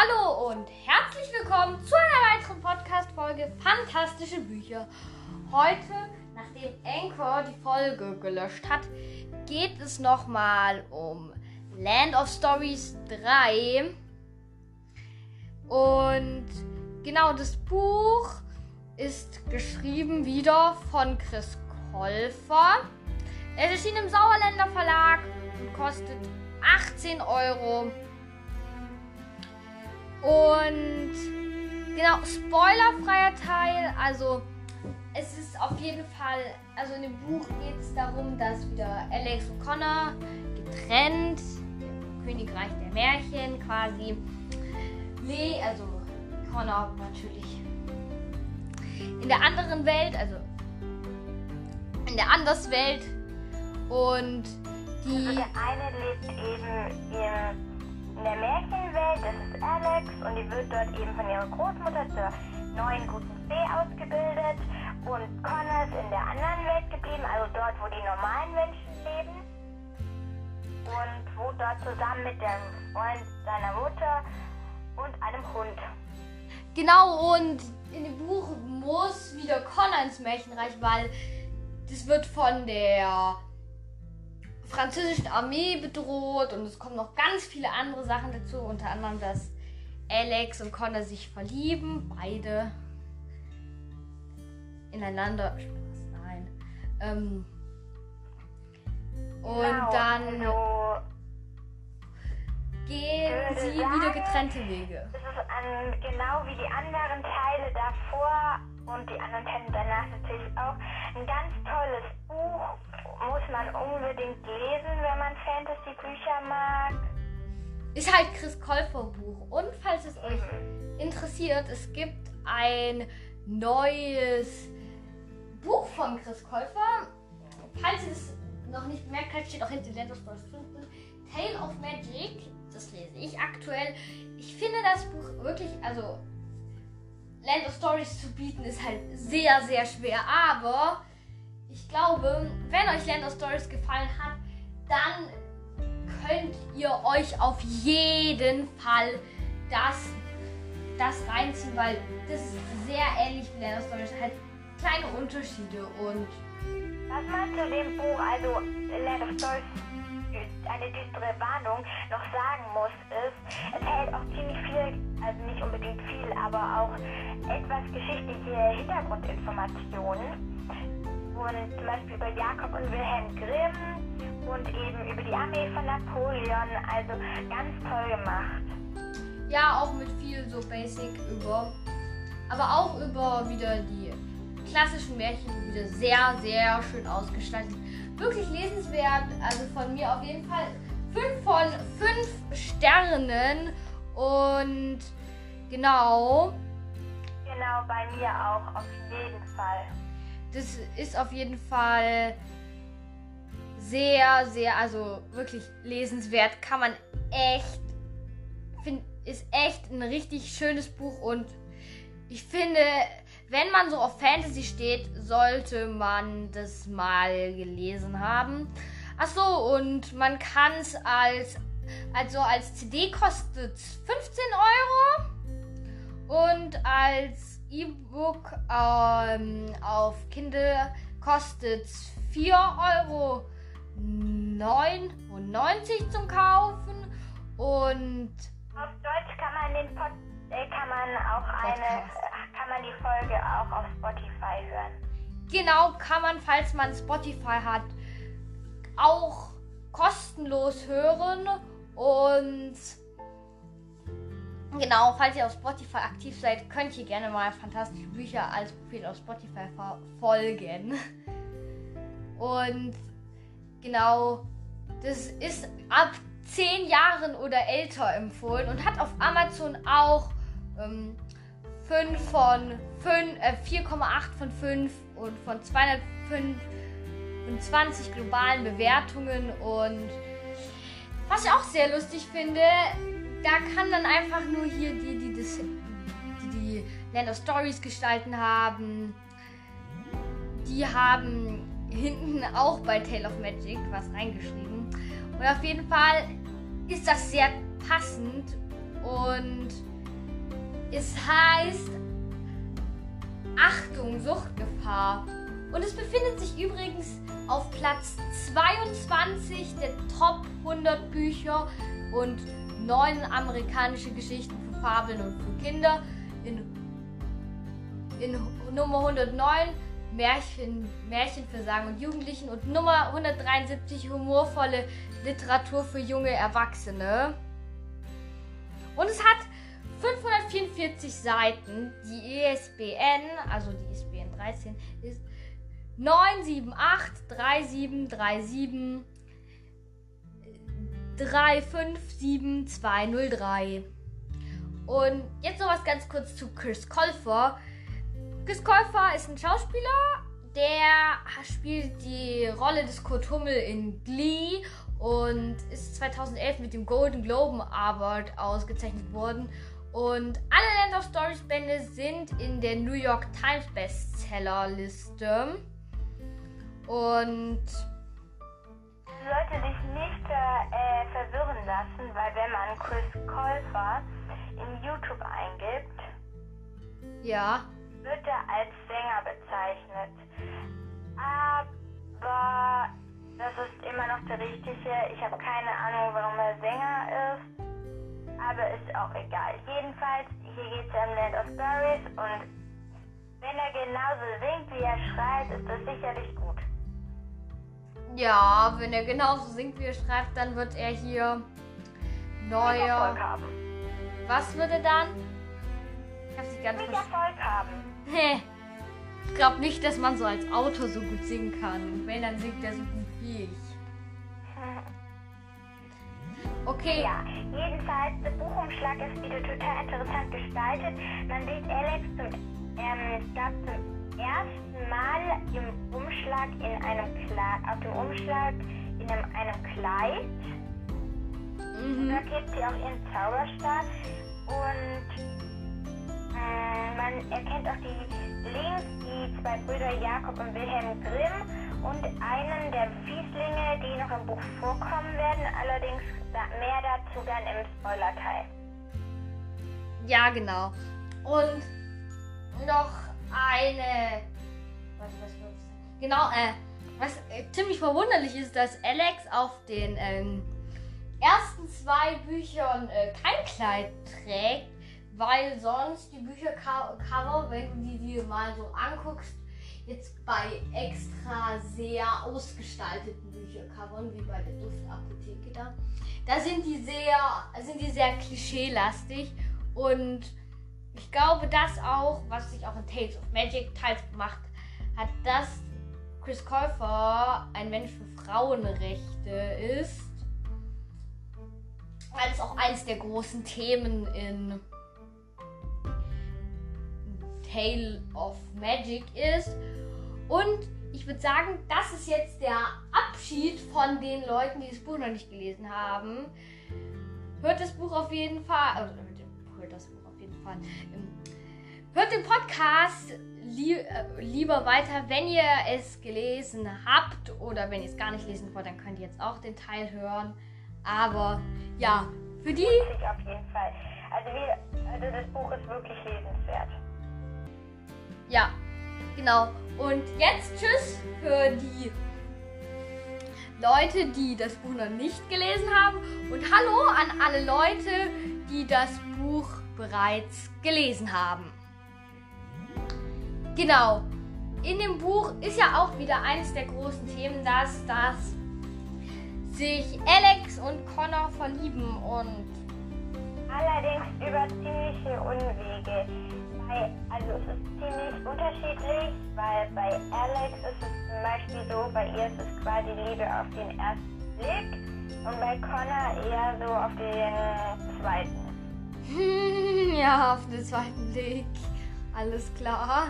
Hallo und herzlich willkommen zu einer weiteren Podcast-Folge Fantastische Bücher. Heute, nachdem Anchor die Folge gelöscht hat, geht es nochmal um Land of Stories 3. Und genau, das Buch ist geschrieben wieder von Chris Kolfer. Es erschien im Sauerländer Verlag und kostet 18 Euro. Und genau, spoilerfreier Teil. Also es ist auf jeden Fall, also in dem Buch geht es darum, dass wieder Alex und Connor getrennt, im Königreich der Märchen quasi, Le, also Connor natürlich in der anderen Welt, also in der Anderswelt und die. Also der eine lebt eben im in der Märchenwelt, das ist Alex und die wird dort eben von ihrer Großmutter zur neuen guten Fee ausgebildet und Connor ist in der anderen Welt geblieben, also dort, wo die normalen Menschen leben und wohnt dort zusammen mit dem Freund seiner Mutter und einem Hund. Genau, und in dem Buch muss wieder Connor ins Märchenreich, weil das wird von der französischen Armee bedroht und es kommen noch ganz viele andere Sachen dazu, unter anderem, dass Alex und Connor sich verlieben, beide ineinander. Nein. Ähm, und Genau, dann also, gehen sie sagen, wieder getrennte Wege. es ist an, genau wie die anderen Teile davor und die anderen Teile danach natürlich auch ein ganz tolles Buch. Muss man unbedingt lesen, wenn man Fantasy-Bücher mag. Ist halt Chris Kolfer Buch. Und falls es euch interessiert, es gibt ein neues Buch von Chris Kolfer. Falls ihr es noch nicht bemerkt habt, steht auch hinter Land of Stories 15. Tale of Magic. Das lese ich aktuell. Ich finde das Buch wirklich, also Land of Stories zu bieten ist halt sehr, sehr schwer. Aber ich glaube, wenn euch Land of Stories gefallen hat, dann könnt ihr euch auf jeden Fall das, das reinziehen, weil das ist sehr ähnlich wie Land of Stories. Halt kleine Unterschiede und Was man zu dem Buch, also Land of Stories, eine düstere Warnung, noch sagen muss, ist, es hält auch ziemlich viel, also nicht unbedingt viel, aber auch etwas geschichtliche Hintergrundinformationen. Und zum Beispiel über Jakob und Wilhelm Grimm und eben über die Armee von Napoleon. Also ganz toll gemacht. ja, auch mit viel so Basic über, aber auch über wieder die klassischen Märchen wieder sehr, sehr schön ausgestaltet. Wirklich lesenswert, also von mir auf jeden Fall 5 von 5 Sternen und genau. Genau, bei mir auch, auf jeden Fall. Das ist auf jeden Fall sehr, sehr, also wirklich lesenswert. Kann man echt, find, ist echt ein richtig schönes Buch und ich finde, wenn man so auf Fantasy steht, sollte man das mal gelesen haben. Achso, und man kann es als, also als CD kostet 15 Euro und als E-Book ähm, auf Kindle kostet 4,99 Euro zum Kaufen und Auf Deutsch kann man den Pod, äh, kann man auch eine, Podcast. äh, kann man die Folge auch auf Spotify hören. genau kann man, falls man Spotify hat, auch kostenlos hören und genau, falls ihr auf Spotify aktiv seid, könnt ihr gerne mal fantastische Bücher als Profil auf Spotify folgen. Und genau, das ist ab 10 Jahren oder älter empfohlen und hat auf Amazon auch ähm, 5 von 5, äh, 4,8 von 5 und von 225 globalen Bewertungen und was ich auch sehr lustig finde, da kann dann einfach nur hier die, die das, die, die Land of Stories gestalten haben, die haben hinten auch bei Tale of Magic was reingeschrieben. Und auf jeden Fall ist das sehr passend und Es heißt Achtung, Suchtgefahr. Und es befindet sich übrigens auf Platz 22 der Top 100 Bücher und neun amerikanische Geschichten für Fabeln und für Kinder. In, in Nummer 109 Märchen, Märchen für Sagen und Jugendlichen und Nummer 173 humorvolle Literatur für junge Erwachsene. Und es hat 544 Seiten. Die ESBN, also die ISBN 13, ist 978 3737 357203. Und jetzt noch was ganz kurz zu Chris Colfer. Chris Colfer ist ein Schauspieler, der spielt die Rolle des Kurt Hummel in Glee und ist 2011 mit dem Golden Globe Award ausgezeichnet worden. Und alle Land of Stories Bände sind in der New York Times Bestsellerliste. Und sollte dich nicht äh, verwirren lassen, weil wenn man Chris Colfer in YouTube eingibt, ja, wird er als Sänger bezeichnet. Aber das ist immer noch der richtige. Ich habe keine Ahnung, warum er Sänger ist. Aber ist auch egal. Jedenfalls, hier geht es ja um Land of Stories und wenn er genauso singt, wie er schreit, ist das sicherlich gut. Ja, wenn er genauso singt, wie er schreibt, dann wird er hier neuer. Was wird er dann? Ich hab's nicht ganz verstanden. Ich glaube nicht, dass man so als Autor so gut singen kann. wenn, dann singt er so gut wie ich. Okay. Ja, jedenfalls, der Buchumschlag ist wieder total interessant gestaltet. Man sieht Alex zum, ähm, zum ersten Mal im Umschlag in einem Kleid, auf dem Umschlag in einem, einem Kleid. Mhm. Da gibt sie auch ihren Zauberstab und äh, man erkennt auch die links die zwei Brüder Jakob und Wilhelm Grimm und einen der Fieslinge, die noch im Buch vorkommen werden, allerdings mehr dazu dann im Spoiler-Teil. Ja, genau. Und noch eine. Was, was, was? Genau, äh, was äh, ziemlich verwunderlich ist, dass Alex auf den ähm, ersten zwei Büchern äh, kein Kleid trägt weil sonst die Büchercover, wenn du die dir mal so anguckst, jetzt bei extra sehr ausgestalteten Büchercovern, wie bei der Duftapotheke da, da sind die sehr, sind die sehr klischeelastig und ich glaube, das auch, was sich auch in Tales of Magic teils gemacht hat, dass Chris Käufer ein Mensch für Frauenrechte ist. Weil es auch eines der großen Themen in Tale of Magic ist. Und ich würde sagen, das ist jetzt der Abschied von den Leuten, die das Buch noch nicht gelesen haben. Hört das Buch auf jeden Fall. Äh, hört das Buch auf jeden Fall. Ähm, hört den Podcast lieb, äh, lieber weiter, wenn ihr es gelesen habt. Oder wenn ihr es gar nicht lesen wollt, dann könnt ihr jetzt auch den Teil hören. Aber ja, für die. Auf jeden Fall. Also, wie, also das Buch ist wirklich lesenswert. Ja, genau. Und jetzt tschüss für die Leute, die das Buch noch nicht gelesen haben. Und hallo an alle Leute, die das Buch bereits gelesen haben. Genau. In dem Buch ist ja auch wieder eines der großen Themen, dass, dass sich Alex und Connor verlieben und allerdings über ziemliche Unwege also es ist ziemlich unterschiedlich, weil bei Alex ist es zum Beispiel so, bei ihr ist es quasi Liebe auf den ersten Blick und bei Connor eher so auf den zweiten. ja, auf den zweiten Blick. Alles klar.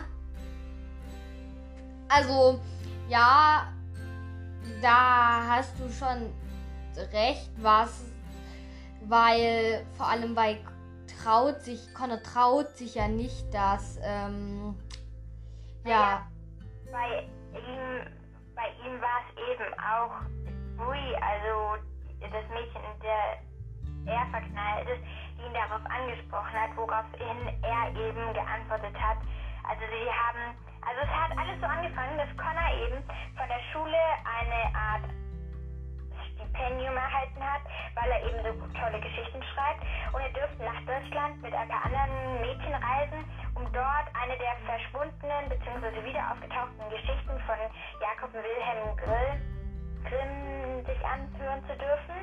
Also, ja, da hast du schon recht, was, weil vor allem bei traut sich, Connor traut sich ja nicht, dass, ähm, ja. Bei ihm, bei ihm war es eben auch Bui, also das Mädchen, in der er verknallt ist, ihn darauf angesprochen hat, woraufhin er eben geantwortet hat. Also sie haben, also es hat alles so angefangen, dass Connor eben von der Schule eine Art Stipendium erhalten hat, weil er eben so tolle Geschichten schreibt. Und er dürfte nach Deutschland mit ein paar anderen Mädchen reisen, um dort eine der verschwundenen bzw. wieder aufgetauchten Geschichten von Jakob Wilhelm Grill, Grimm sich anhören zu dürfen.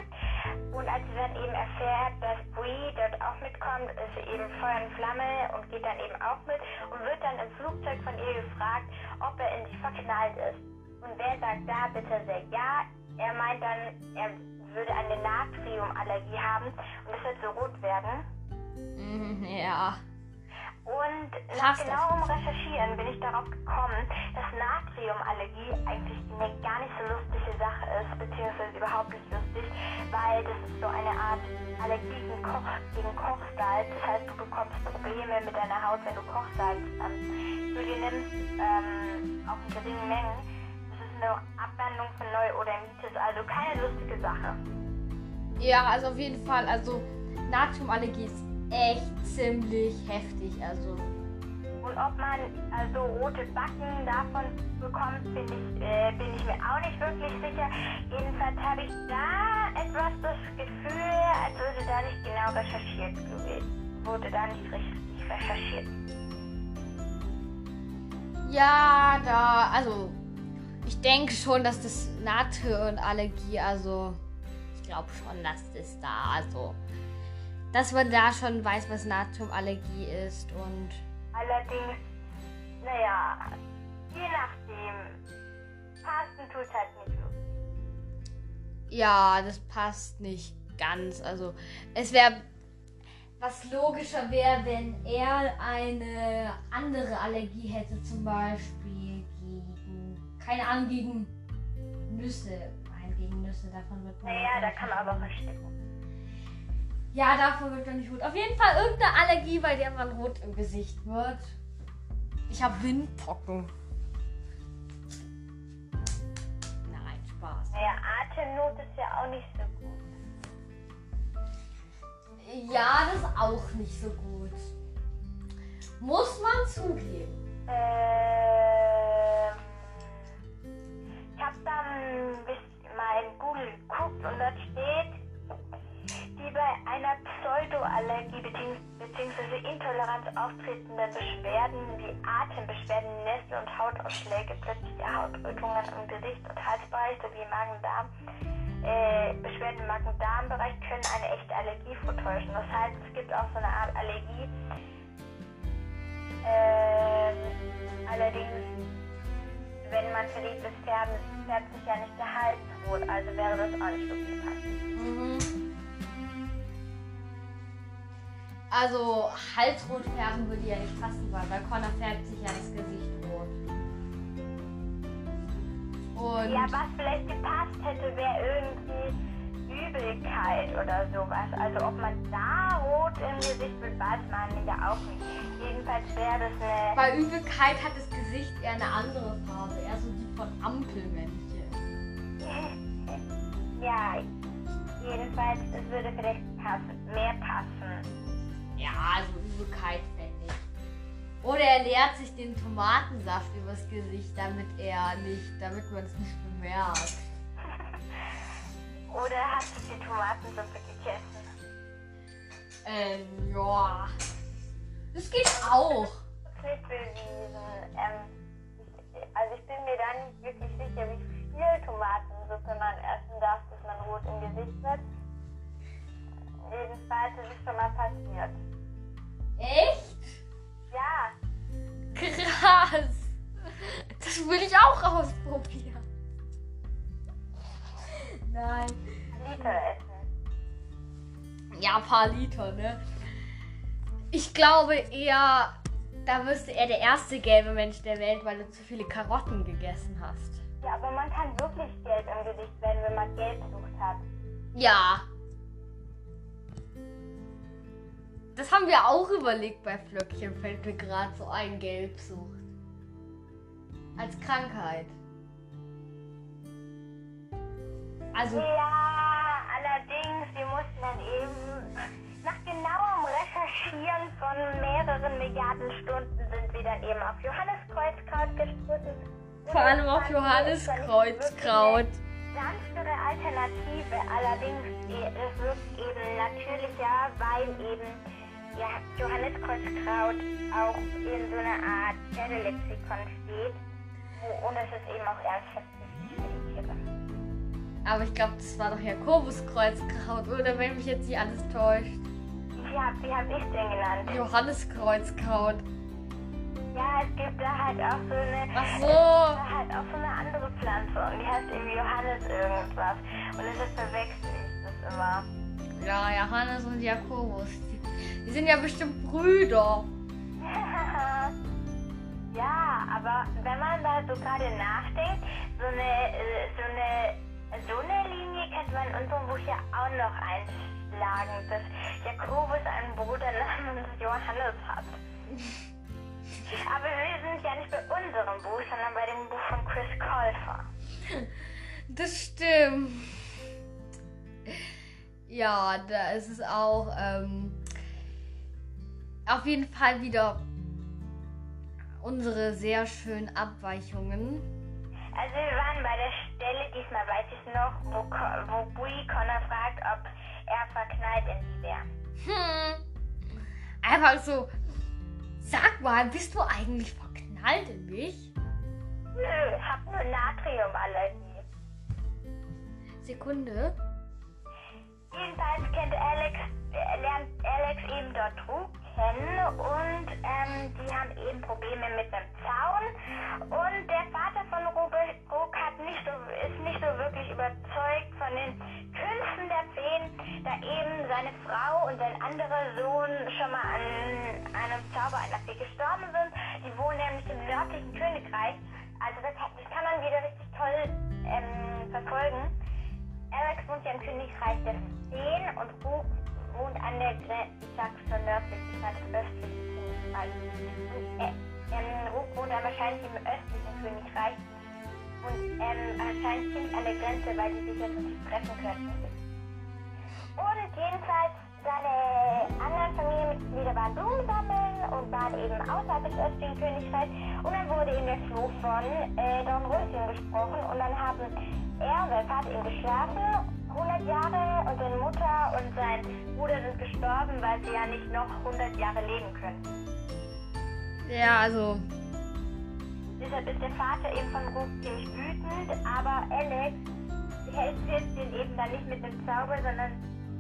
Und als sie dann eben erfährt, dass Brie dort auch mitkommt, ist sie eben Feuer und Flamme und geht dann eben auch mit und wird dann im Flugzeug von ihr gefragt, ob er in sich verknallt ist. Und wer sagt da bitte sehr ja? Er meint dann, er würde eine Natriumallergie haben und es wird so rot werden. Nach genauem Recherchieren bin ich darauf gekommen, dass Natriumallergie eigentlich eine gar nicht so lustige Sache ist, beziehungsweise überhaupt nicht lustig, weil das ist so eine Art Allergie gegen, Koch, gegen Kochsalz. Das heißt, du bekommst Probleme mit deiner Haut, wenn du Kochsalz ähm, zu dir nimmst, ähm, auch in geringen Mengen. Das ist eine Abwandlung von Neurodermitis, also keine lustige Sache. Ja, also auf jeden Fall. Also Natriumallergie ist echt ziemlich heftig. Also Und ob man also rote Backen davon bekommt, bin ich, äh, bin ich mir auch nicht wirklich sicher. Jedenfalls habe ich da etwas das Gefühl, als würde da nicht genau recherchiert gewesen. Wurde da nicht richtig recherchiert. ja, da, also ich denke schon, dass das Natriumallergie, also ich glaube schon, dass das da, also dass man da schon weiß, was Natriumallergie ist und Allerdings, naja, je nachdem, passen tut halt nicht so. Ja, das passt nicht ganz. Also, es wäre. Was logischer wäre, wenn er eine andere Allergie hätte, zum Beispiel gegen. Keine Ahnung, gegen Nüsse. Nein, gegen Nüsse, davon wird man. Naja, da kann man aber verstecken. Ja, davon wird man nicht rot. Auf jeden Fall irgendeine Allergie, bei der man rot im Gesicht wird. Ich habe Windpocken. Nein, Spaß. Naja, Atemnot ist ja auch nicht so gut. Ja, das ist auch nicht so gut. Muss man zugeben. Ähm, ich habe dann mal in Google geguckt und dort steht, bei einer Pseudoallergie bzw. Intoleranz auftretenden Beschwerden wie Atembeschwerden, Nässe und Hautausschläge, plötzliche Hautrötungen im Gesicht und Halsbereich sowie Magen-Darm, äh, Beschwerden im Magen-Darm-Bereich können eine echte Allergie vortäuschen. Das heißt, es gibt auch so eine Art Allergie. Ähm, allerdings, wenn man verliebt ist, färbt sich ja nicht der Hals rot, also wäre das auch nicht wirklich passend. Mhm. Also Halsrot färben würde ja nicht passen, weil bei Connor färbt sich ja das Gesicht rot. Und Ja, was vielleicht gepasst hätte, wäre irgendwie Übelkeit oder sowas. Also ob man da rot im Gesicht wird, weiß man ja auch nicht. Jedenfalls wäre das eine... bei Übelkeit hat das Gesicht eher eine andere Farbe, eher so die von Ampelmännchen. Ja, jedenfalls, es würde vielleicht passen, mehr passen. Ja, also Übelkeit fände ich. Oder er leert sich den Tomatensaft übers Gesicht, damit er nicht, damit man es nicht bemerkt. Oder hast du die Tomatensuppe gegessen? Ähm, ja. Das geht auch. Das ist nicht bewiesen. Ähm, also ich bin mir da nicht wirklich sicher, wie viel Tomatensuppe man essen darf, bis man rot im Gesicht wird. Jedenfalls ist es schon mal passiert. Echt? Ja, Krass. Das will ich auch ausprobieren. Nein. Liter essen. Ja, ein paar Liter, ne? Ich glaube eher, da wirst du eher der erste gelbe Mensch der Welt, weil du zu viele Karotten gegessen hast. Ja, aber man kann wirklich gelb im Gesicht werden, wenn man Gelbsucht hat. Ja. Das haben wir auch überlegt bei Flöckchen, fällt mir gerade so ein Gelbsucht. Als Krankheit. Also, Ja, allerdings, wir mussten dann eben nach genauer Recherchieren von mehreren Milliarden Stunden sind sie dann eben auf Johanniskreuzkraut gestoßen. Vor allem auf Johanniskreuzkraut. Sanftere Alternative, allerdings es wirkt eben natürlicher, weil eben ja, Johanniskreuzkraut auch in so einer Art Pferdelexikon steht. Und es ist eben auch ernsthaft Tiere. Aber ich glaube, das war doch Jakobus-Kreuzkraut, oder wenn mich jetzt nicht alles täuscht. Ja, wie habe ich den genannt? Johanniskreuzkraut. Ja, es gibt da halt auch so eine. Ach Es so. gibt da halt auch so eine andere Pflanze und die heißt irgendwie Johannes irgendwas. Und deshalb verwechsel ich das immer. Ja, Johannes und Jakobus. Die, die sind ja bestimmt Brüder. ja, aber wenn man da so gerade nachdenkt, so eine, äh, so eine, so eine Linie könnte man in unserem Buch ja auch noch einschlagen, dass Jakobus einen Bruder namens Johannes hat. Aber wir sind ja nicht bei unserem Buch, sondern bei dem Buch von Chris Colfer. Das stimmt. Ja, da ist es auch ähm, auf jeden Fall wieder unsere sehr schönen Abweichungen. Also wir waren bei der Stelle, diesmal weiß ich noch, wo, wo Bui Connor fragt, ob er verknallt in sie wäre. Hm. Einfach so, sag mal, bist du eigentlich verknallt in mich? Nö, hab nur Natriumallergie. Sekunde. Jedenfalls kennt Alex, äh, lernt Alex eben dort Trug kennen und ähm, die haben eben Probleme mit dem Zaun. Und der Vater von Robert Ruck hat nicht so, ist nicht so wirklich überzeugt von den Künsten der Feen, da eben seine Frau und sein anderer Sohn schon mal an einem Zauber einer Fee gestorben sind. Die wohnen nämlich im nördlichen Königreich. Also das, das kann man wieder richtig toll ähm, verfolgen. Alex wohnt ja im Königreich der Feen und Rook wohnt an der Grenze, ich sag's schon nördlich, ich meine das östliche Königreich. Und äh, ähm, Rook wohnt wahrscheinlich im östlichen Königreich und ähm, wahrscheinlich ziemlich an der Grenze, weil die sich jetzt nicht treffen könnten. Und jedenfalls seine anderen Familienmitglieder waren Blumen sammeln und waren eben außerhalb des östlichen Königreichs. Und dann wurde eben der Fluch von äh, Dornröschen gesprochen. Und dann haben er und sein Vater eben geschlafen, 100 Jahre, und seine Mutter und sein Bruder sind gestorben, weil sie ja nicht noch 100 Jahre leben können. Ja, also, Deshalb ist der Vater eben von Ruth ziemlich wütend, aber Alex hält jetzt den eben dann nicht mit dem Zauber, sondern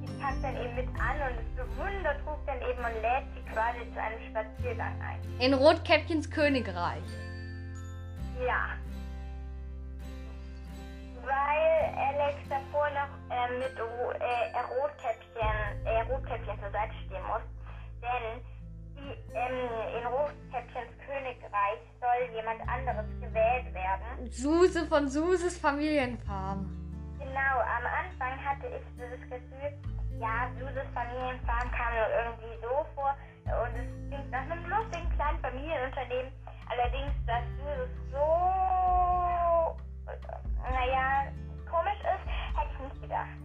sie packt dann eben mit an und es bewundert Ruth dann eben und lädt sie quasi zu einem Spaziergang ein. in Rotkäppchens Königreich. Ja. Weil Alex davor noch äh, mit äh, Rotkäppchen, äh, Rotkäppchen zur Seite stehen muss. Denn die, ähm, in Rotkäppchens Königreich soll jemand anderes gewählt werden. Suse von Suses Familienfarm. Genau, am Anfang hatte ich so das Gefühl, ja, Suses Familienfarm kam nur irgendwie so vor und es klingt nach einem lustigen kleinen Familienunternehmen. Allerdings, dass Suses so, naja, komisch ist, hätte ich nicht gedacht.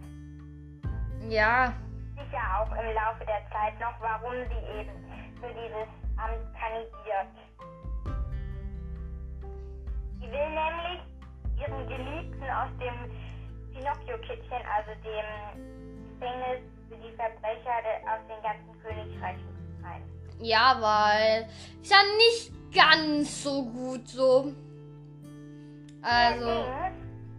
Ja, Sicher auch im Laufe der Zeit noch, warum sie eben für dieses Amt kandidiert. Sie will nämlich ihren Geliebten aus dem Pinocchio-Kittchen, also dem Gefängnis für die Verbrecher aus den ganzen Königreichen befreien. ja, weil ist ja nicht ganz so gut so. Also,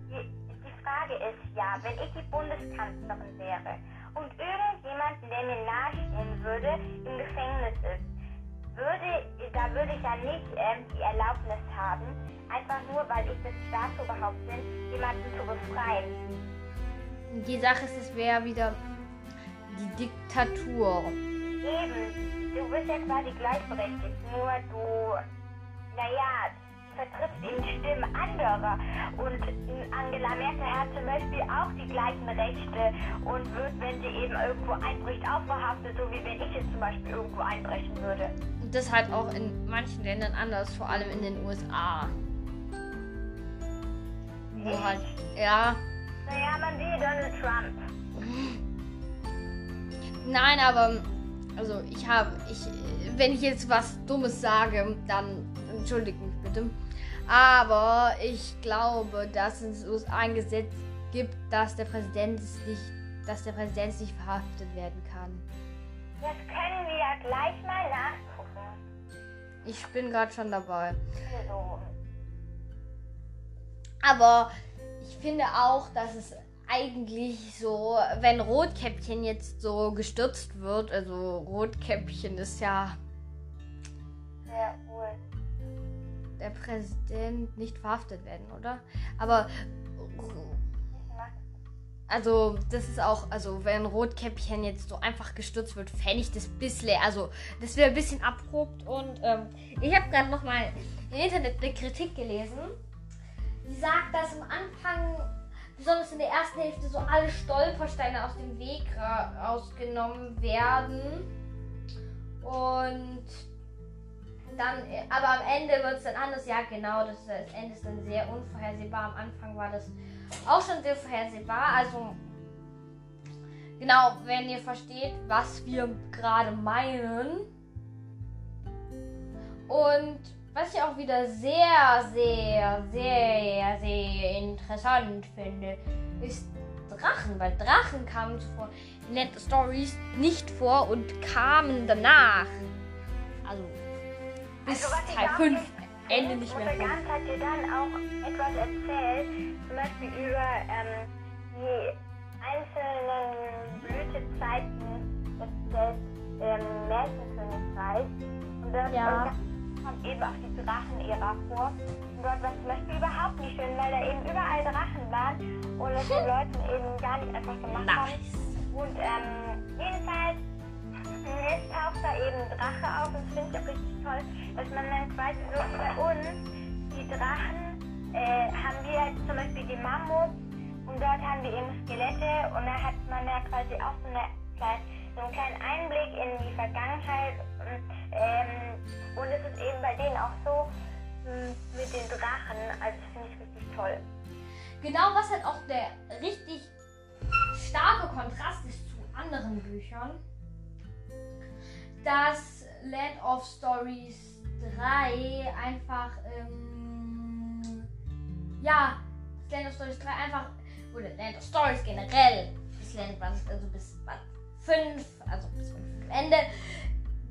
die, die Frage ist ja, wenn ich die Bundeskanzlerin wäre und irgendjemand, der mir nahestehen würde, im Gefängnis ist, würde, da würde ich ja nicht ähm, die Erlaubnis haben, einfach nur, weil ich das Staatsoberhaupt bin, jemanden zu befreien. die Sache ist, es wäre wieder die Diktatur. Eben, du bist ja quasi gleichberechtigt, nur du, naja, vertrittst eben die Stimmen anderer. Und Angela Merkel hat zum Beispiel auch die gleichen Rechte und wird, wenn sie eben irgendwo einbricht, auch verhaftet, so wie wenn ich jetzt zum Beispiel irgendwo einbrechen würde. Und das halt auch in manchen Ländern anders, vor allem in den USA. Wo halt, ja. Naja, man sieht Donald Trump. Nein, aber Also ich habe, ich, wenn ich jetzt was Dummes sage, dann entschuldigt mich bitte. Aber ich glaube, dass es ein Gesetz gibt, dass der Präsident nicht, dass der Präsident nicht verhaftet werden kann. Das können wir ja gleich mal nachgucken. Ich bin gerade schon dabei. So. Aber ich finde auch, dass es eigentlich so, wenn Rotkäppchen jetzt so gestürzt wird, also Rotkäppchen ist ja Sehr cool. Der Präsident nicht verhaftet werden, oder? Aber also das ist auch, also wenn Rotkäppchen jetzt so einfach gestürzt wird, fände ich das bisschen, also das wäre ein bisschen abrupt und ähm, ich habe gerade noch mal im Internet eine Kritik gelesen. Die sagt, dass am Anfang, besonders in der ersten Hälfte, so alle Stolpersteine aus dem Weg ra- rausgenommen werden und dann, äh, aber am Ende wird es dann anders. Ja, genau, das, das Ende ist dann sehr unvorhersehbar. Am Anfang war das auch schon sehr vorhersehbar. Also, genau, wenn ihr versteht, was wir gerade meinen. Und was ich auch wieder sehr, sehr, sehr, sehr interessant finde, ist Drachen, weil Drachen kamen zuvor in Net Stories nicht vor und kamen danach. Also bis Also, Teil auch 5 nicht- Ende nicht mehr. Ganz hat dir dann auch etwas erzählt, zum Beispiel über ähm, die einzelnen Blütezeiten des, des ähm, Märchenkönigreichs. Und dort Ja. kommt eben auch die Drachenära vor. Und dort war zum Beispiel überhaupt nicht schön, weil da eben überall Drachen waren und es den Leuten eben gar nicht einfach gemacht haben. Nice. Und ähm, jedenfalls jetzt taucht da eben Drache auf und das finde ich auch richtig toll, dass man dann quasi so wie bei uns die Drachen äh, haben wir zum Beispiel die Mammuts und dort haben wir eben Skelette und da hat man ja quasi auch so, eine, so einen kleinen Einblick in die Vergangenheit und, ähm, und es ist eben bei denen auch so mh, mit den Drachen, also das finde ich richtig toll. Genau, was halt auch der richtig starke Kontrast ist zu anderen Büchern, dass Land of Stories 3 einfach, ähm, ja, das Land of Stories 3 einfach, oder Land of Stories generell, bis Land also bis Band 5, also bis 5 Ende,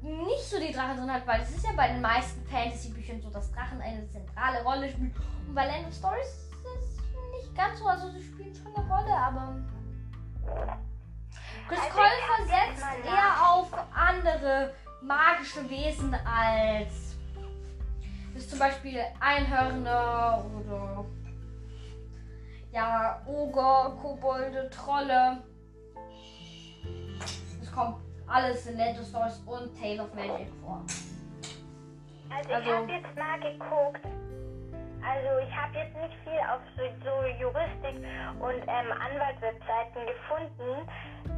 nicht so die Drachen drin hat, weil es ist ja bei den meisten Fantasy-Büchern so, dass Drachen eine zentrale Rolle spielen. Und bei Land of Stories ist es nicht ganz so, also sie spielen schon eine Rolle, aber Chris Also ich Colfer hab jetzt setzt mal eher auf andere magische Wesen als ist zum Beispiel Einhörner oder ja Oger, Kobolde, Trolle. Es kommt alles in of Stories und Tale of Magic vor. Also ich Also- habe jetzt mal geguckt. Also ich habe jetzt nicht viel auf so, so Juristik und ähm, Anwaltswebseiten gefunden.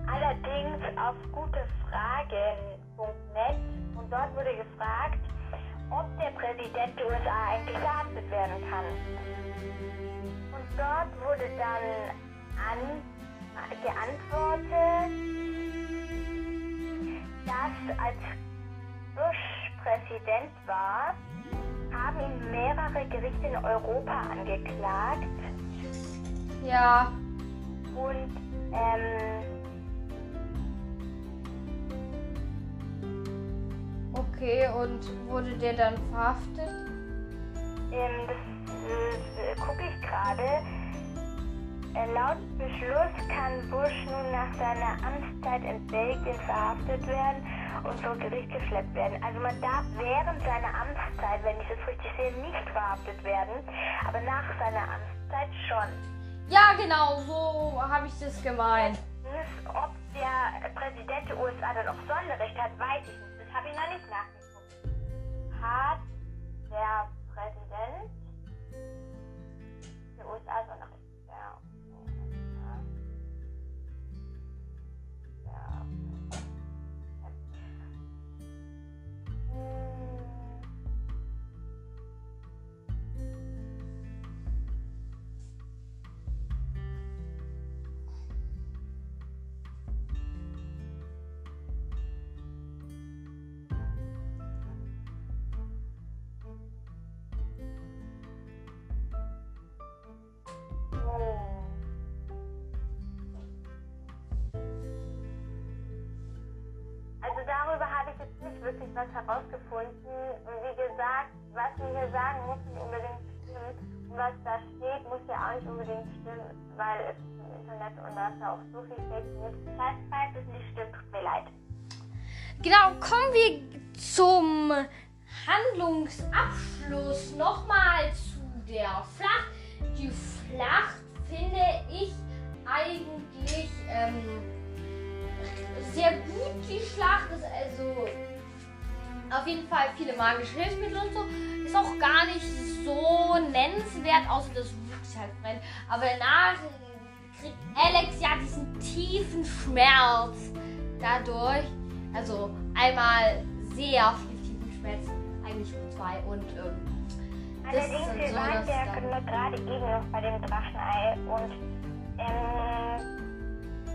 Allerdings auf gutefragen.net und dort wurde gefragt, ob der Präsident der USA eigentlich verhaftet werden kann. Und dort wurde dann an, geantwortet, dass als Bush Präsident war, haben ihn mehrere Gerichte in Europa angeklagt. Ja, und ähm, okay, und wurde der dann verhaftet? ähm, das äh, gucke ich gerade. Äh, laut Beschluss kann Bush nun nach seiner Amtszeit in Belgien verhaftet werden und vor Gericht geschleppt werden. Also man darf während seiner Amtszeit, wenn ich das richtig sehe, nicht verhaftet werden, aber nach seiner Amtszeit schon. Ja, genau, so habe ich das gemeint. Ob der Präsident der USA dann auch Sonderrecht hat, weiß ich nicht. Noch nicht nachgeguckt. Hat der Präsident der USA Sonderrecht? Jetzt nicht wirklich was herausgefunden. Und wie gesagt, was wir hier sagen, muss nicht unbedingt stimmen. Und was da steht, muss ja auch nicht unbedingt stimmen, weil es im Internet und da ist ja auch so viel Fake News. Heißt, falls es nicht stimmt, tut mir leid. Genau, kommen wir zum Handlungsabschluss nochmal zu der Flacht. Die Flacht finde ich eigentlich ähm, sehr gut. Die Schlacht ist also auf jeden Fall viele magische Hilfsmittel und so. Ist auch gar nicht so nennenswert, außer dass Rooks halt brennt. Aber danach kriegt Alex ja diesen tiefen Schmerz dadurch. Also einmal sehr viel tiefen Schmerz, eigentlich nur zwei und ähm, das ist Allerdings, dann wir so, waren ja gerade eben noch bei dem Drachenei und ähm,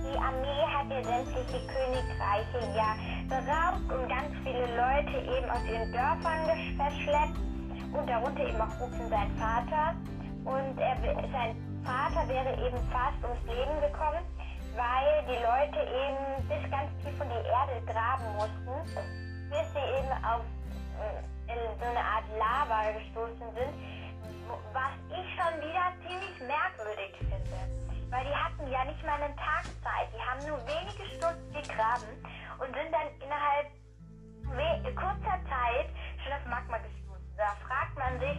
die Armee hat ja sämtliche Königreiche ja beraubt und ganz viele Leute eben aus ihren Dörfern verschleppt und darunter eben auch Rufen sein Vater. Und er, sein Vater wäre eben fast ums Leben gekommen, weil die Leute eben bis ganz tief in die Erde graben mussten, bis sie eben auf äh, so eine Art Lava gestoßen sind, was ich schon wieder ziemlich merkwürdig finde. Weil die hatten ja nicht mal eine Tagzeit. Die haben nur wenige Stunden gegraben und sind dann innerhalb kurzer Zeit schon auf Magma gestoßen. Da fragt man sich,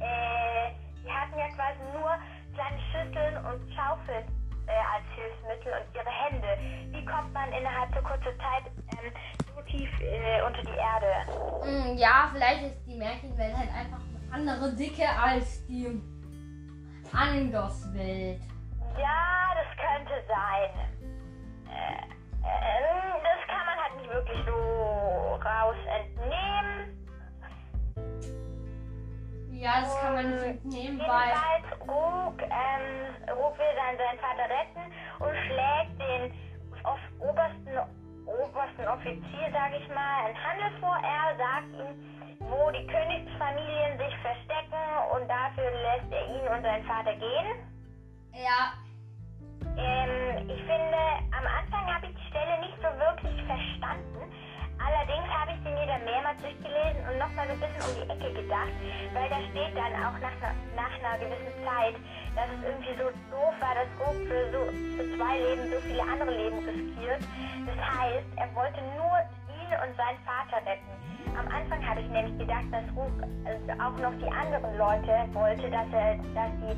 äh, die hatten ja quasi nur kleine Schüsseln und Schaufeln äh, als Hilfsmittel und ihre Hände. Wie kommt man innerhalb so kurzer Zeit ähm, so tief äh, unter die Erde? Mm, Ja, vielleicht ist die Märchenwelt halt einfach eine andere Dicke als die Angos-Welt. Ja, das könnte sein. Äh, äh, das kann man halt nicht wirklich so raus entnehmen. Ja, das kann man nicht entnehmen, weil. Jedenfalls, Rook, ähm, will dann seinen Vater retten und schlägt den off obersten, obersten Offizier, sag ich mal, einen Handel vor. Er sagt ihm, wo die Königsfamilien sich verstecken und dafür lässt er ihn und seinen Vater gehen. Ja, Ähm, ich finde, am Anfang habe ich die Stelle nicht so wirklich verstanden. Allerdings habe ich sie mir dann mehrmals durchgelesen und nochmal so ein bisschen um die Ecke gedacht, weil da steht dann auch nach, einer- nach einer gewissen Zeit, dass es irgendwie so doof war, dass Rob für, so, für zwei Leben so viele andere Leben riskiert. Das heißt, er wollte nur ihn und seinen Vater retten. Am Anfang habe ich nämlich gedacht, dass Rook also auch noch die anderen Leute wollte, dass er, dass die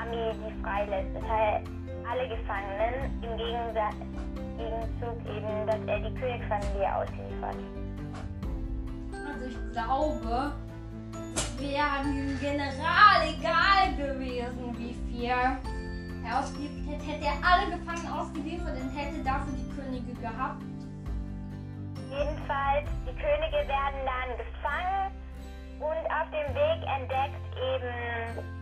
Armee die freilässt. Das heißt, alle Gefangenen im Gegenzug eben, dass er die Königsfamilie ausliefert. also ich glaube, es wäre dem General egal gewesen, wie viel er ausgeliefert hätte. Hätte er alle Gefangenen ausgeliefert und hätte dafür die Könige gehabt. Jedenfalls, die Könige werden dann gefangen und auf dem Weg entdeckt eben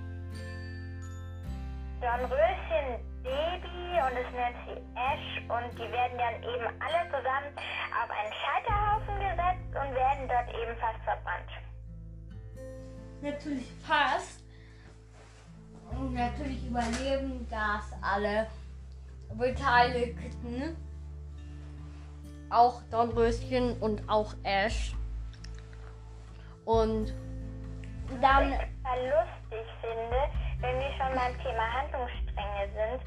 Dornröschen Baby und es nennt sie Ash und die werden dann eben alle zusammen auf einen Scheiterhaufen gesetzt und werden dort eben fast verbrannt. Natürlich fast. Und natürlich überleben das alle Beteiligten. Auch Dornröschen und auch Ash. Und dann. Was ich lustig finde, wenn wir schon beim Thema Handlungsstränge sind,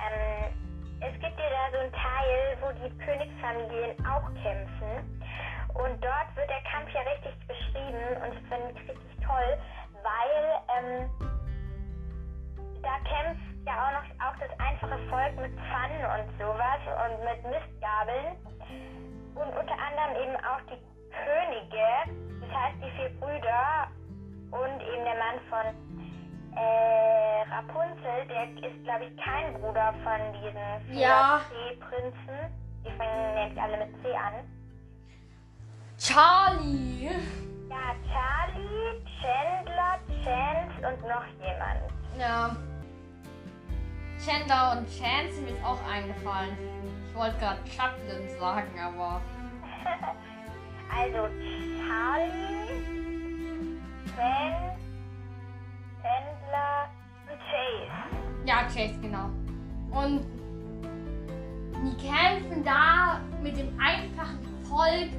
ähm, es gibt ja da so einen Teil, wo die Königsfamilien auch kämpfen. Und dort wird der Kampf ja richtig beschrieben und das finde ich richtig toll, weil ähm, da kämpft ja auch noch auch das einfache Volk mit Pfannen und sowas und mit Mistgabeln. Und unter anderem eben auch die Könige, das heißt die vier Brüder und eben der Mann von äh, Rapunzel, der ist glaube ich kein Bruder von diesen vier Ja. C-Prinzen. Die fangen nämlich alle mit C an. Charlie! Ja, Charlie, Chandler, Chance und noch jemand. Ja. Chandler und Chance sind mir auch eingefallen. Ich wollte gerade Chaplin sagen, aber. Also Charlie, Chase. Ja, Chase, genau. Und die kämpfen da mit dem einfachen Volk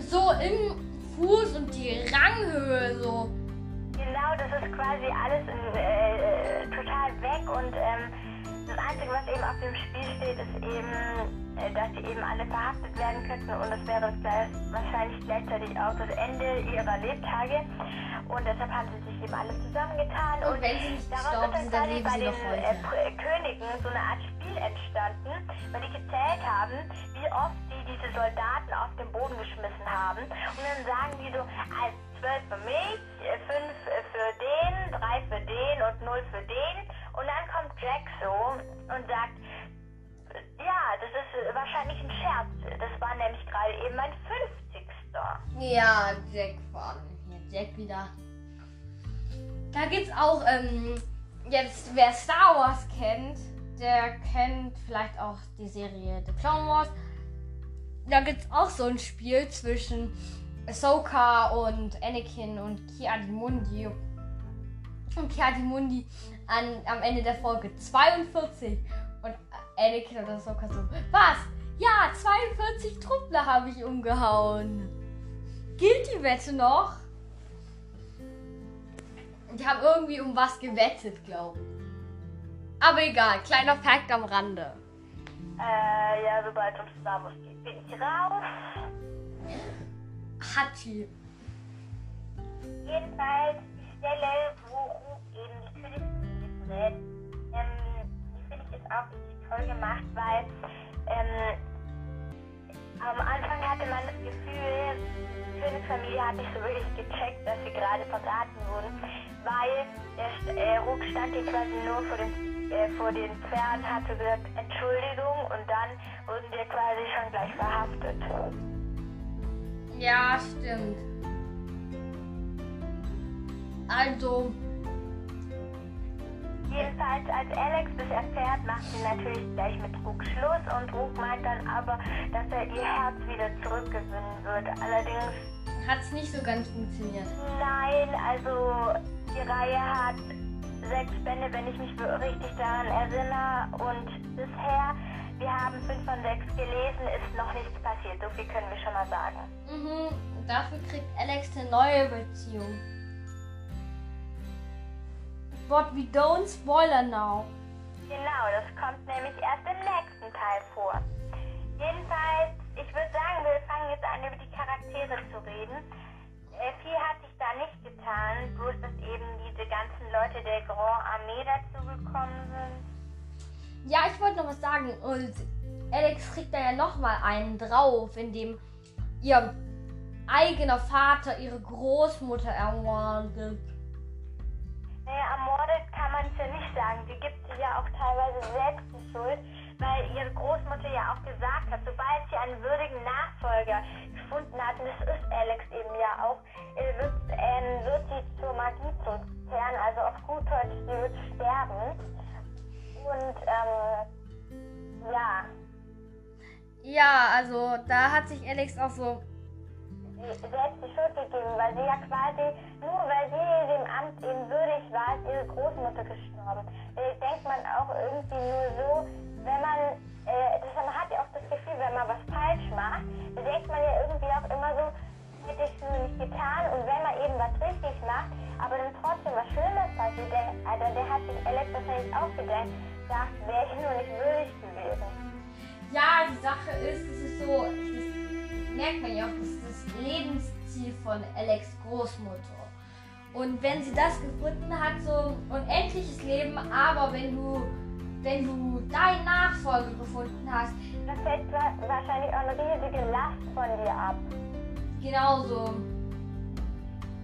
so im Fuß und die Ranghöhe so. Genau, das ist quasi alles in, äh, total weg und ähm, das Einzige, was eben auf dem Spiel steht, ist eben, äh, dass sie eben alle verhaftet werden könnten und es wäre gleich, wahrscheinlich gleichzeitig auch das Ende ihrer Lebtage. Und deshalb haben sie sich eben alle zusammengetan. Und, und wenn sie nicht gestorben sind, dann leben sie noch heute. Äh, Königen so eine Art Spiel entstanden, weil die gezählt haben, wie oft sie diese Soldaten auf den Boden geschmissen haben. Und dann sagen die so, also zwölf für mich, äh, fünf für den, drei für den und null für den. Und dann kommt Jack so und sagt, ja, das ist wahrscheinlich ein Scherz. Das war nämlich gerade eben mein 50. Ja, Jack war Jack wieder. Da gibt's auch, ähm, jetzt wer Star Wars kennt, der kennt vielleicht auch die Serie The Clone Wars. Da gibt's auch so ein Spiel zwischen Ahsoka und Anakin und Ki-Adi-Mundi. Und Ki-Adi-Mundi an, am Ende der Folge 42. Und Anakin und Ahsoka so, was? Ja, 42 Truppler habe ich umgehauen. Gilt die Wette noch? Die haben irgendwie um was gewettet, glaube ich. Aber egal, kleiner Fakt am Rande. Äh, ja, sobald es um Star Wars geht, bin ich raus. Hachi. Jedenfalls die Stelle, wo Ruth eben die Königin berät, ähm, die finde ich jetzt auch richtig toll gemacht, weil ähm, am Anfang hatte man das Gefühl, die Königsfamilie hat nicht so wirklich gecheckt, dass sie gerade verraten wurden, weil der äh, Ruck stand hier quasi nur vor den, äh, vor den Pferden, hatte gesagt Entschuldigung und dann wurden wir quasi schon gleich verhaftet. Ja, stimmt. Also. Jedenfalls, als Alex das erfährt, macht sie natürlich gleich mit Ruck Schluss und Ruck meint dann aber, dass er ihr Herz wieder zurückgewinnen wird. Allerdings hat es nicht so ganz funktioniert. Nein, also die Reihe hat sechs Bände, wenn ich mich richtig daran erinnere. Und bisher, wir haben fünf von sechs gelesen, ist noch nichts passiert. So viel können wir schon mal sagen. Mhm, dafür kriegt Alex eine neue Beziehung. But we don't spoiler now. Genau, das kommt nämlich erst im nächsten Teil vor. Jedenfalls, ich würde sagen, wir fangen jetzt an, über die Charaktere zu reden. Äh, viel hat sich da nicht getan, bloß dass eben diese ganzen Leute der Grand Armee dazugekommen sind. Ja, ich wollte noch was sagen. Und Alex kriegt da ja nochmal einen drauf, in dem ihr eigener Vater ihre Großmutter ermordet. Naja, ermordet kann man es ja nicht sagen. Sie gibt sich ja auch teilweise selbst die Schuld, weil ihre Großmutter ja auch gesagt hat, sobald sie einen würdigen Nachfolger gefunden hat, und das ist Alex eben ja auch, äh, wird, ähm, wird sie zur Magie zurückkehren, also auf gut Deutsch, sie wird sterben. Und, ähm, ja. Ja, also da hat sich Alex auch so selbst die Schuld gegeben, weil sie ja quasi, nur weil sie dem Amt eben würdig war, ist ihre Großmutter gestorben. Da denkt man auch irgendwie nur so, wenn man, äh, das, man hat ja auch das Gefühl, wenn man was falsch macht, denkt man ja irgendwie auch immer so, hätte ich nur nicht getan und wenn man eben was richtig macht, aber dann trotzdem was Schlimmes passiert, der, also der hat sich Alex wahrscheinlich auch gedacht, sagt, wäre ich nur nicht würdig gewesen. Ja, die Sache ist, es ist so, das merkt man ja auch, das Lebensziel von Alex Großmutter. Und wenn sie das gefunden hat, so unendliches Leben, aber wenn du, wenn du deinen Nachfolger gefunden hast, dann fällt wahrscheinlich auch eine riesige Last von dir ab. Genauso.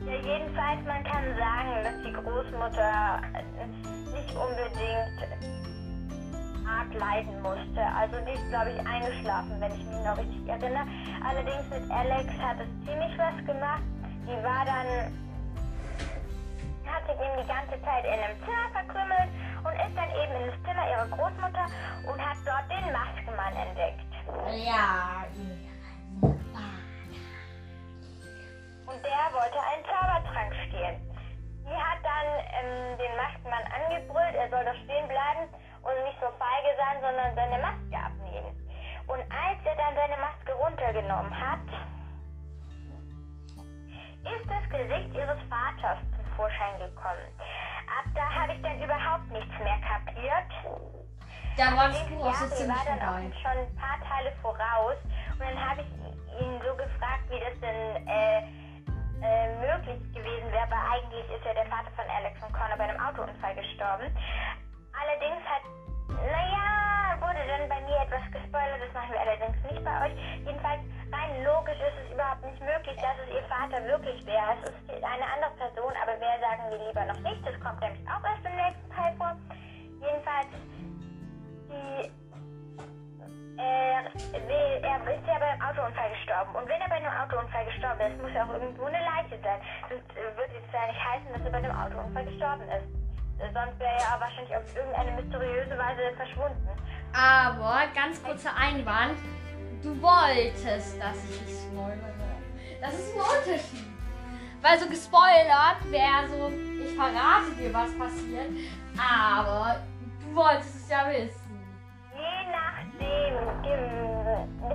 Ja, jedenfalls, man kann sagen, dass die Großmutter nicht unbedingt arg leiden musste. Also die ist, glaube ich, eingeschlafen, wenn ich mich noch richtig erinnere. Allerdings mit Alex hat es ziemlich was gemacht. Die war dann, hat sich eben die ganze Zeit in einem Zimmer verkrümmelt und ist dann eben in das Zimmer ihrer Großmutter und hat dort den Maskenmann entdeckt. Ja, und der wollte einen Zaubertrank stehlen. Die hat dann ähm, den Maskenmann angebrüllt, er soll doch sein, sondern seine Maske abnehmen. Und als er dann seine Maske runtergenommen hat, ihres Vaters zum Vorschein gekommen. Ab da habe ich dann überhaupt nichts mehr kapiert. Da war das Allerdings, Buch auch so ja, sie ziemlich war dann auch schon ein paar Teile voraus. Und dann habe ich ihn so gefragt, wie das denn äh, äh, möglich gewesen wäre, weil eigentlich ist ja der Vater von Alex und Connor bei einem Autounfall gestorben. Allerdings hat, wurde dann bei mir etwas gespoilert, das machen wir allerdings nicht bei euch. Jedenfalls, rein logisch ist es überhaupt nicht möglich, dass es ihr Vater wirklich wäre. Es ist eine andere Person, aber wer sagen wir lieber noch nicht, das kommt nämlich auch erst im nächsten Teil vor. Jedenfalls, die er, will- er ist ja beim Autounfall gestorben. Und wenn er bei einem Autounfall gestorben ist, muss er auch irgendwo eine Leiche sein. Sonst äh, würde es ja nicht heißen, dass er bei einem Autounfall gestorben ist. Sonst wäre er wahrscheinlich auf irgendeine mysteriöse Weise verschwunden. Aber ganz kurzer Einwand. Du wolltest, dass ich nicht spoilere. Das ist ein Unterschied. Weil so gespoilert wäre so, ich verrate dir, was passiert. Aber du wolltest es ja wissen. Je nachdem,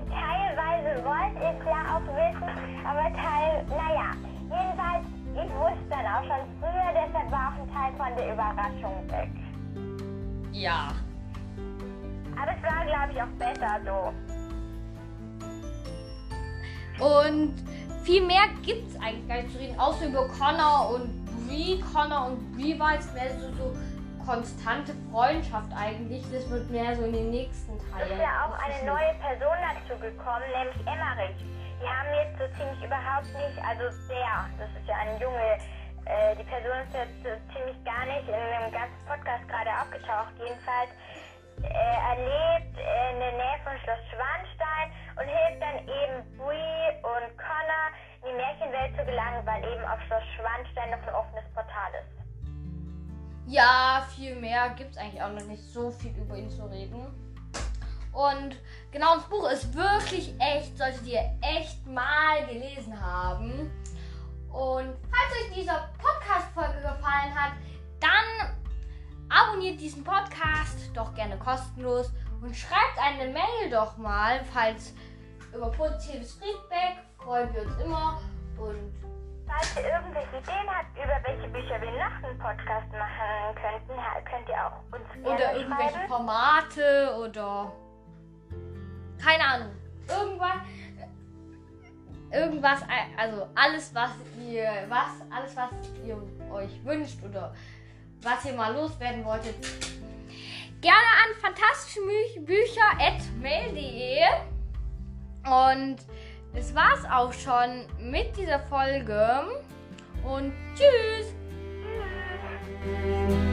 teilweise wollte ich ja auch wissen, aber teil, naja, jedenfalls, ich wusste dann auch schon früher, deshalb war auch ein Teil von der Überraschung weg. Ja. Aber es war, glaube ich, auch besser so. Und viel mehr gibt es eigentlich gar nicht zu reden, außer über Connor und Brie. Connor und Brie war jetzt mehr so, so konstante Freundschaft eigentlich. Das wird mehr so in den nächsten Es Teilen. ist ja auch eine neue Person dazu gekommen, nämlich Emmerich. Die haben jetzt so ziemlich überhaupt nicht, also der, das ist ja ein Junge, äh, die Person ist jetzt so ziemlich gar nicht in dem ganzen Podcast gerade aufgetaucht. Jedenfalls, äh, er lebt in der Nähe von Schloss Schwanstein und hilft dann eben Brie und Connor in die Märchenwelt zu gelangen, weil eben auf Schloss Schwanstein noch ein offenes Portal ist. Ja, viel mehr gibt es eigentlich auch noch nicht so viel über ihn zu reden. Und genau, das Buch ist wirklich echt, solltet ihr echt mal gelesen haben. Und falls euch diese Podcast-Folge gefallen hat, dann abonniert diesen Podcast doch gerne kostenlos und schreibt eine Mail doch mal, falls über positives Feedback freuen wir uns immer. Und Falls ihr irgendwelche Ideen habt, über welche Bücher wir noch einen Podcast machen könnten, könnt ihr auch uns gerne Oder irgendwelche schreiben. Formate oder keine Ahnung. Irgendwas. Irgendwas, also alles, was ihr, was, alles, was ihr euch wünscht oder was ihr mal loswerden wolltet, gerne an fantastischebücher.mail.de und das war's auch schon mit dieser Folge und tschüss! Tschüss.